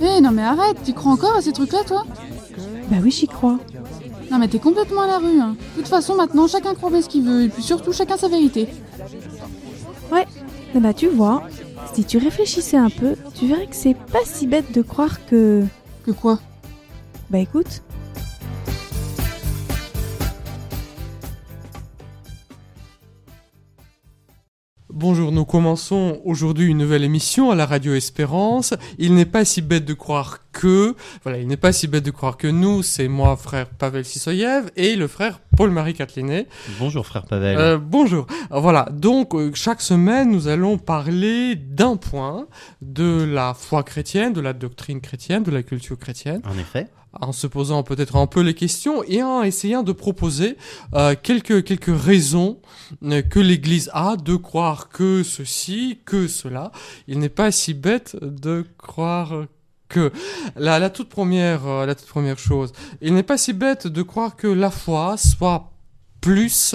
Eh non mais arrête, tu crois encore à ces trucs-là toi? Bah oui, j'y crois. Non mais t'es complètement à la rue. Hein. De toute façon maintenant chacun croit bien ce qu'il veut et puis surtout chacun sa vérité. Ouais, mais bah tu vois, si tu réfléchissais un peu, tu verrais que c'est pas si bête de croire que... Que quoi? Bah écoute, Bonjour, nous commençons aujourd'hui une nouvelle émission à la radio Espérance. Il n'est pas si bête de croire que, voilà, il n'est pas si bête de croire que nous, c'est moi, frère Pavel Sisoyev, et le frère Paul-Marie Catelinet. Bonjour frère Pavel. Euh, bonjour. Voilà, donc euh, chaque semaine, nous allons parler d'un point de la foi chrétienne, de la doctrine chrétienne, de la culture chrétienne En effet. en se posant peut-être un peu les questions et en essayant de proposer euh, quelques quelques raisons euh, que l'Église a de croire que ceci, que cela. Il n'est pas si bête de croire que la, la toute première euh, la toute première chose. Il n'est pas si bête de croire que la foi soit plus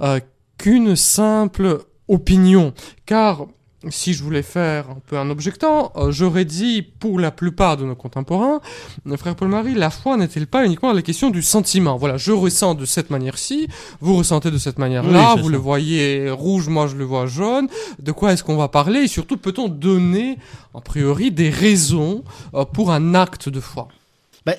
euh, qu'une simple opinion, car si je voulais faire un peu un objectant, euh, j'aurais dit pour la plupart de nos contemporains, euh, frère Paul-Marie, la foi n'est-elle pas uniquement la question du sentiment? Voilà, je ressens de cette manière-ci, vous ressentez de cette manière-là, Oui, vous ça. le voyez rouge, moi je le vois jaune. De quoi est-ce qu'on va parler? Et surtout, peut-on donner, a priori, des raisons euh, pour un acte de foi? Bah,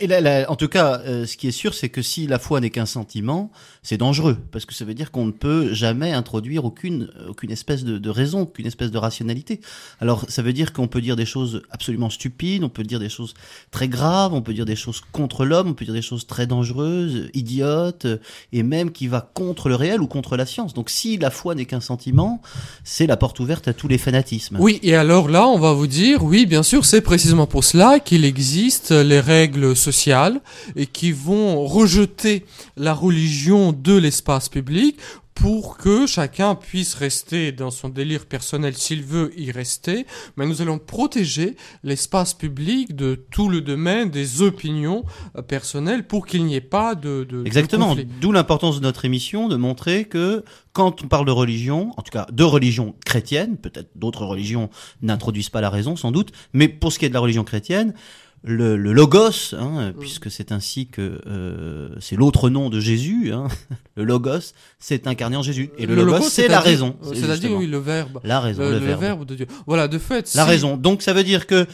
en tout cas, euh, ce qui est sûr, c'est que si la foi n'est qu'un sentiment, c'est dangereux, parce que ça veut dire qu'on ne peut jamais introduire aucune, aucune espèce de, de raison, aucune espèce de rationalité. Alors, ça veut dire qu'on peut dire des choses absolument stupides, on peut dire des choses très graves, on peut dire des choses contre l'homme, on peut dire des choses très dangereuses, idiotes, euh, et même qui va contre le réel ou contre la science. Donc, si la foi n'est qu'un sentiment, c'est la porte ouverte à tous les fanatismes. Oui, et alors là, on va vous dire, oui, bien sûr, c'est précisément pour cela qu'il existe les règles sociales et qui vont rejeter la religion de l'espace public pour que chacun puisse rester dans son délire personnel s'il veut y rester, mais nous allons protéger l'espace public de tout le domaine des opinions euh, personnelles pour qu'il n'y ait pas de, Exactement. D'où l'importance de notre émission de montrer que quand on parle de religion, en tout cas de religion chrétienne, peut-être d'autres religions n'introduisent pas la raison sans doute, mais pour ce qui est de la religion chrétienne, le, le logos, hein, puisque c'est ainsi que euh, c'est l'autre nom de Jésus, hein, le logos, c'est incarné en Jésus. Et le, logos, c'est la raison. C'est C'est-à-dire, oui, le verbe. la raison, le, verbe. verbe de Dieu. Voilà, de fait. La si- raison. Donc ça veut dire que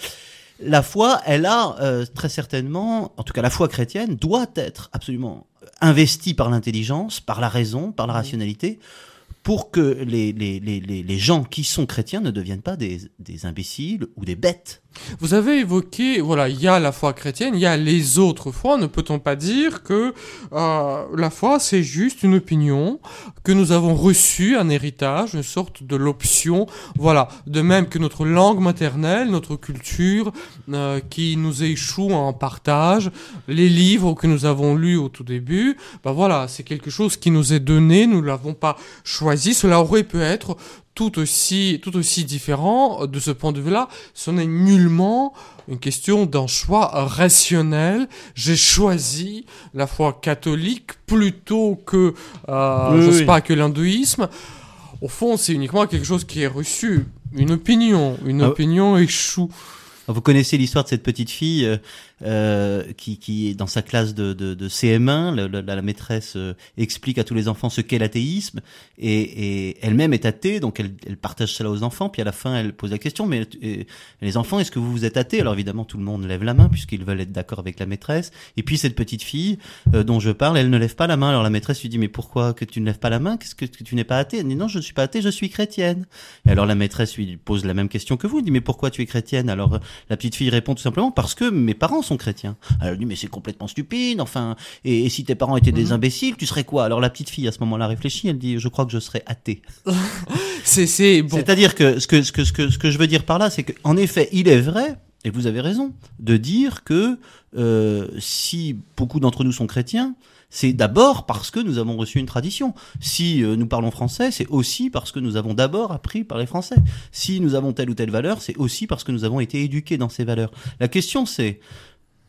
la foi, elle a euh, très certainement, en tout cas la foi chrétienne, doit être absolument investie par l'intelligence, par la raison, par la rationalité, pour que les, les, les, les, les gens qui sont chrétiens ne deviennent pas des, des imbéciles ou des bêtes. Vous avez évoqué, voilà, il y a la foi chrétienne, il y a les autres foi. Ne peut-on pas dire que euh, la foi, c'est juste une opinion, que nous avons reçu un héritage, une sorte de l'option, voilà. De même que notre langue maternelle, notre culture, euh, qui nous échoue en partage, les livres que nous avons lus au tout début, ben voilà, c'est quelque chose qui nous est donné, nous l'avons pas choisi. Cela aurait pu être tout aussi, tout aussi différent de ce point de vue-là. Ce n'est nullement une question d'un choix rationnel. J'ai choisi la foi catholique plutôt que, euh, Oui, je sais oui. pas, que l'hindouisme. Au fond, c'est uniquement quelque chose qui est reçu. Une opinion. Une Ah, opinion échoue. Vous connaissez l'histoire de cette petite fille euh, qui, qui est dans sa classe de, de, de CM1. Le- le- la, maîtresse euh, explique à tous les enfants ce qu'est l'athéisme et, et elle-même est athée, donc elle, elle partage cela aux enfants. Puis à la fin, elle pose la question mais euh, les enfants, est-ce que vous vous êtes athée Alors évidemment, tout le monde lève la main puisqu'ils veulent être d'accord avec la maîtresse. Et puis cette petite fille euh, dont je parle, elle ne lève pas la main. Alors la maîtresse lui dit mais pourquoi que tu ne lèves pas la main? Qu'est-ce que, que tu n'es pas athée? Elle dit non, je ne suis pas athée, je suis chrétienne. Et alors la maîtresse lui pose la même question que vous. Elle dit mais pourquoi tu es chrétienne? Alors euh, la petite fille répond tout simplement parce que mes parents sont chrétiens. Alors elle dit mais c'est complètement stupide. Enfin et, et si tes parents étaient des Mhm. imbéciles, tu serais quoi? Alors la petite fille à ce moment-là réfléchit. Elle dit je crois que je serais athée. C'est, c'est, bon. C'est-à-dire que ce que ce que ce que ce que je veux dire par là, c'est que en effet, il est vrai et vous avez raison de dire que euh, si beaucoup d'entre nous sont chrétiens, c'est d'abord parce que nous avons reçu une tradition. Si euh, nous parlons français, c'est aussi parce que nous avons d'abord appris par les Français. Si nous avons telle ou telle valeur, c'est aussi parce que nous avons été éduqués dans ces valeurs. La question c'est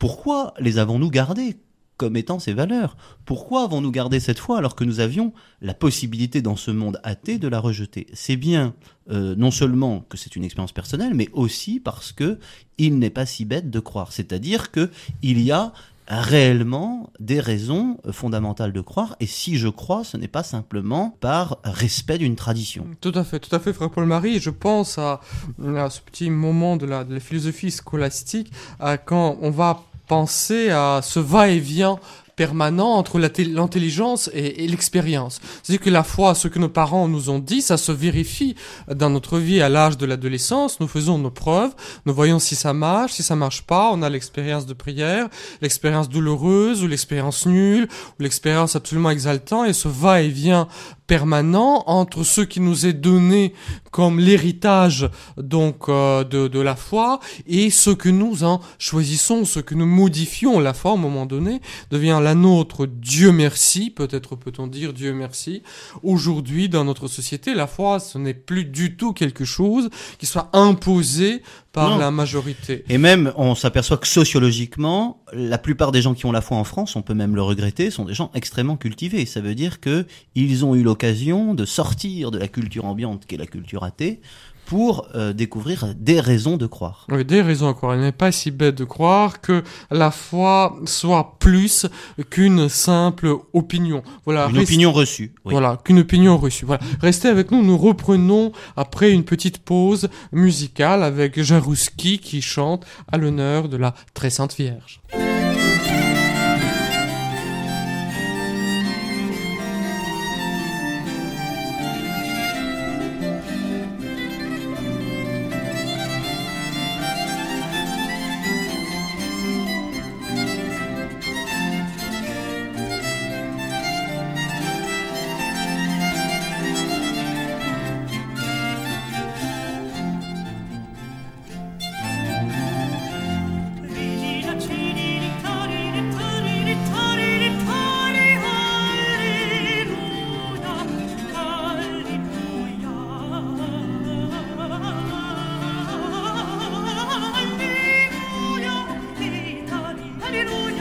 pourquoi les avons-nous gardées comme étant ses valeurs? Pourquoi avons-nous gardé cette foi alors que nous avions la possibilité dans ce monde athée de la rejeter? C'est bien euh, non seulement que c'est une expérience personnelle, mais aussi parce que il n'est pas si bête de croire. C'est-à-dire que il y a réellement des raisons fondamentales de croire. Et si je crois, ce n'est pas simplement par respect d'une tradition. Tout à fait, tout à fait, frère Paul-Marie. Je pense à, à, ce petit moment de la, de la philosophie scolastique, à quand on va penser à ce va-et-vient permanent entre l'intelligence et, l'expérience. C'est-à-dire que la foi, ce que nos parents nous ont dit, ça se vérifie dans notre vie à l'âge de l'adolescence. Nous faisons nos preuves, nous voyons si ça marche, si ça marche pas. On a l'expérience de prière, l'expérience douloureuse ou l'expérience nulle ou l'expérience absolument exaltante et ce va-et-vient permanent entre ce qui nous est donné comme l'héritage donc euh, de, de la foi et ce que nous en choisissons, ce que nous modifions. La foi, à un moment donné, devient la nôtre. Dieu merci, peut-être peut-on dire Dieu merci. Aujourd'hui, dans notre société, la foi, ce n'est plus du tout quelque chose qui soit imposé par Non. la majorité. Et même, on s'aperçoit que sociologiquement, la plupart des gens qui ont la foi en France, on peut même le regretter, sont des gens extrêmement cultivés. Ça veut dire que ils ont eu l'occasion de sortir de la culture ambiante, qui est la culture athée, pour euh, découvrir des raisons de croire. Oui, des raisons à croire. Il n'est pas si bête de croire que la foi soit plus qu'une simple opinion. Voilà. Une reste- opinion reçue. Oui. Voilà, qu'une opinion reçue. Voilà. Restez avec nous, nous reprenons après une petite pause musicale avec Jarouski qui chante à l'honneur de la très sainte Vierge. didn't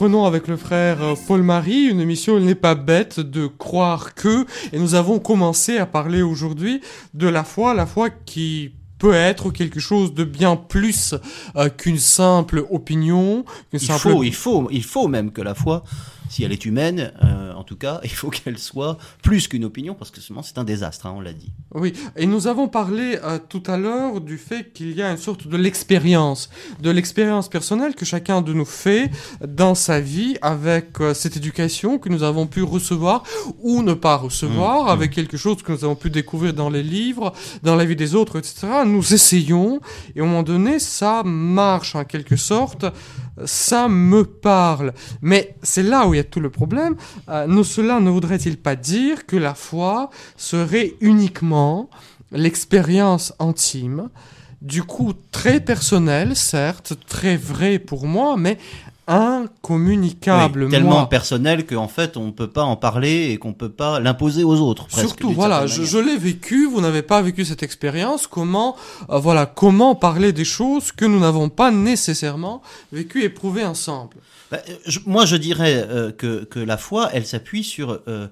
reprenons avec le frère euh, Paul-Marie une émission Il n'est pas bête de croire que, et nous avons commencé à parler aujourd'hui de la foi, la foi qui peut être quelque chose de bien plus euh, qu'une simple opinion, qu'une Il faut, il faut, il faut même que la foi, si elle est humaine, euh, en tout cas, il faut qu'elle soit plus qu'une opinion, parce que seulement c'est un désastre, hein, on l'a dit. Oui, et nous avons parlé euh, tout à l'heure du fait qu'il y a une sorte de l'expérience, de l'expérience personnelle que chacun de nous fait dans sa vie avec euh, cette éducation que nous avons pu recevoir ou ne pas recevoir, Mmh, avec quelque chose que nous avons pu découvrir dans les livres, dans la vie des autres, etc. Nous essayons, et un moment donné, ça marche en quelque sorte, ça me parle. Mais c'est là où il y a tout le problème. Euh, cela ne voudrait-il pas dire que la foi serait uniquement l'expérience intime, du coup très personnelle, certes, très vrai pour moi, mais incommunicable. Oui, tellement moi. personnel qu'en fait on ne peut pas en parler et qu'on ne peut pas l'imposer aux autres. presque, Surtout, voilà, je, l'ai vécu, vous n'avez pas vécu cette expérience. Comment, euh, voilà, comment parler des choses que nous n'avons pas nécessairement vécu, éprouvé ensemble? Bah, moi, je dirais euh, que, la foi, elle s'appuie sur, euh, euh,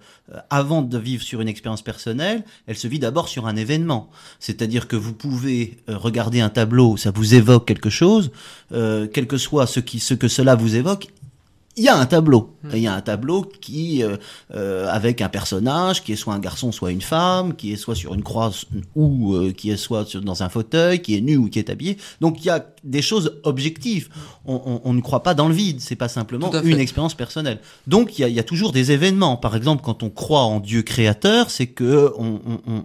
avant de vivre sur une expérience personnelle, elle se vit d'abord sur un événement. C'est-à-dire que vous pouvez regarder un tableau, ça vous évoque quelque chose, quel que soit ce que cela vous évoque, il y a un tableau. Hmm. Il y a un tableau qui, euh, euh, avec un personnage qui est soit un garçon, soit une femme, qui est soit sur une croix ou euh, qui est soit sur- dans un fauteuil, qui est nu ou qui est habillé. Donc il y a des choses objectives. On, on- on ne croit pas dans le vide. C'est pas simplement une expérience personnelle. Donc il y, a, il y a toujours des événements. Par exemple, quand on croit en Dieu créateur, c'est que on,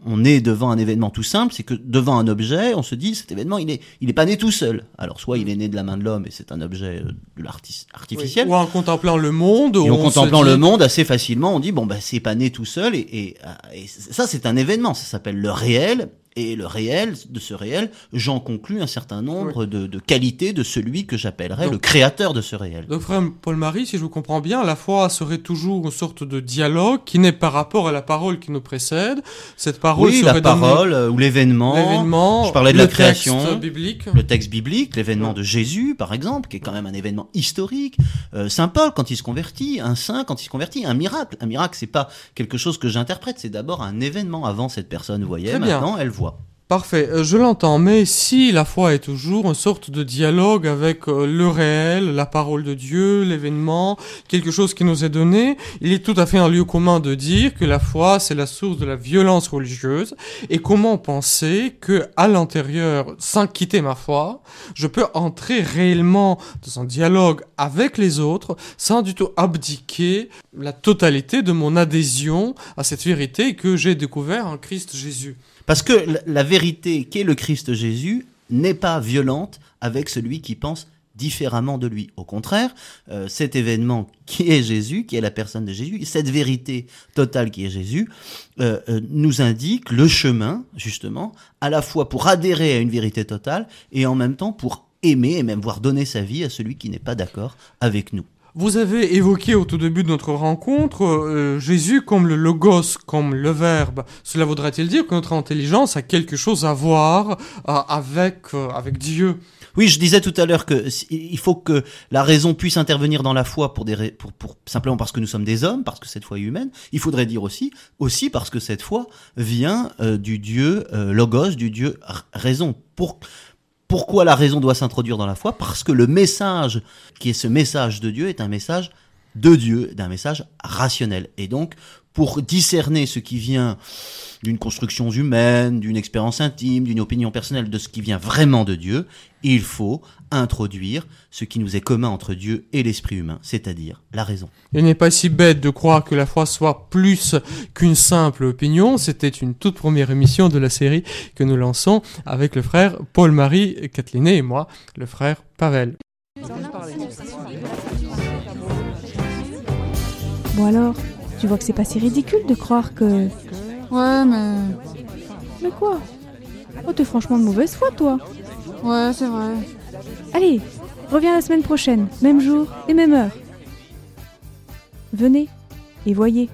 on- est devant un événement tout simple. C'est que devant un objet, on se dit cet événement, il est, il est pas né tout seul. Alors soit il est né de la main de l'homme et c'est un objet euh, de l'artiste artificiel. Ou en contemplant le monde. Et où en on se contemplant dit- le monde assez facilement, on dit bon bah c'est pas né tout seul et, et, et ça c'est un événement, ça s'appelle le réel. Et le réel, de ce réel, j'en conclus un certain nombre de, de qualités de celui que j'appellerais le créateur de ce réel. Donc frère Paul-Marie, si je vous comprends bien, la foi serait toujours une sorte de dialogue qui n'est par rapport à la parole qui nous précède. Cette parole oui, serait la parole euh, ou l'événement, l'événement, Je parlais de la création. texte biblique. le texte biblique, l'événement de Jésus, par exemple, qui est quand même un événement historique. Euh, Saint Paul, quand il se convertit, un saint, quand il se convertit, un miracle. Un miracle, c'est pas quelque chose que j'interprète, c'est d'abord un événement. Avant, cette personne voyait, maintenant, elle voit. Parfait, euh, je l'entends, mais si la foi est toujours une sorte de dialogue avec euh, le réel, la parole de Dieu, l'événement, quelque chose qui nous est donné, il est tout à fait un lieu commun de dire que la foi c'est la source de la violence religieuse, et comment penser que à l'intérieur, sans quitter ma foi, je peux entrer réellement dans un dialogue avec les autres, sans du tout abdiquer la totalité de mon adhésion à cette vérité que j'ai découvert en Christ Jésus? Parce que la, vérité qu'est le Christ Jésus n'est pas violente avec celui qui pense différemment de lui. Au contraire, euh, cet événement qui est Jésus, qui est la personne de Jésus, cette vérité totale qui est Jésus, euh, euh, nous indique le chemin, justement, à la fois pour adhérer à une vérité totale et en même temps pour aimer et même voir donner sa vie à celui qui n'est pas d'accord avec nous. Vous avez évoqué au tout début de notre rencontre euh, Jésus comme le logos, comme le verbe. Cela voudrait-il dire que notre intelligence a quelque chose à voir euh, avec, euh, avec Dieu? Oui, je disais tout à l'heure que il faut que la raison puisse intervenir dans la foi pour des pour, pour simplement parce que nous sommes des hommes, parce que cette foi est humaine. Il faudrait dire aussi aussi parce que cette foi vient euh, du Dieu euh, logos, du Dieu raison. Pour pourquoi la raison doit s'introduire dans la foi Parce que le message qui est ce message de Dieu est un message de Dieu, d'un message rationnel. Et donc, pour discerner ce qui vient d'une construction humaine, d'une expérience intime, d'une opinion personnelle, de ce qui vient vraiment de Dieu, il faut introduire ce qui nous est commun entre Dieu et l'esprit humain, c'est-à-dire la raison. Il n'est pas si bête de croire que la foi soit plus qu'une simple opinion. C'était une toute première émission de la série que nous lançons avec le frère Paul-Marie Catelinet et moi, le frère Pavel. Bon alors, tu vois que c'est pas si ridicule de croire que... Ouais, mais. Mais quoi? Oh, t'es franchement de mauvaise foi, toi Ouais, c'est vrai. Allez, reviens la semaine prochaine, même jour et même heure. Venez et voyez.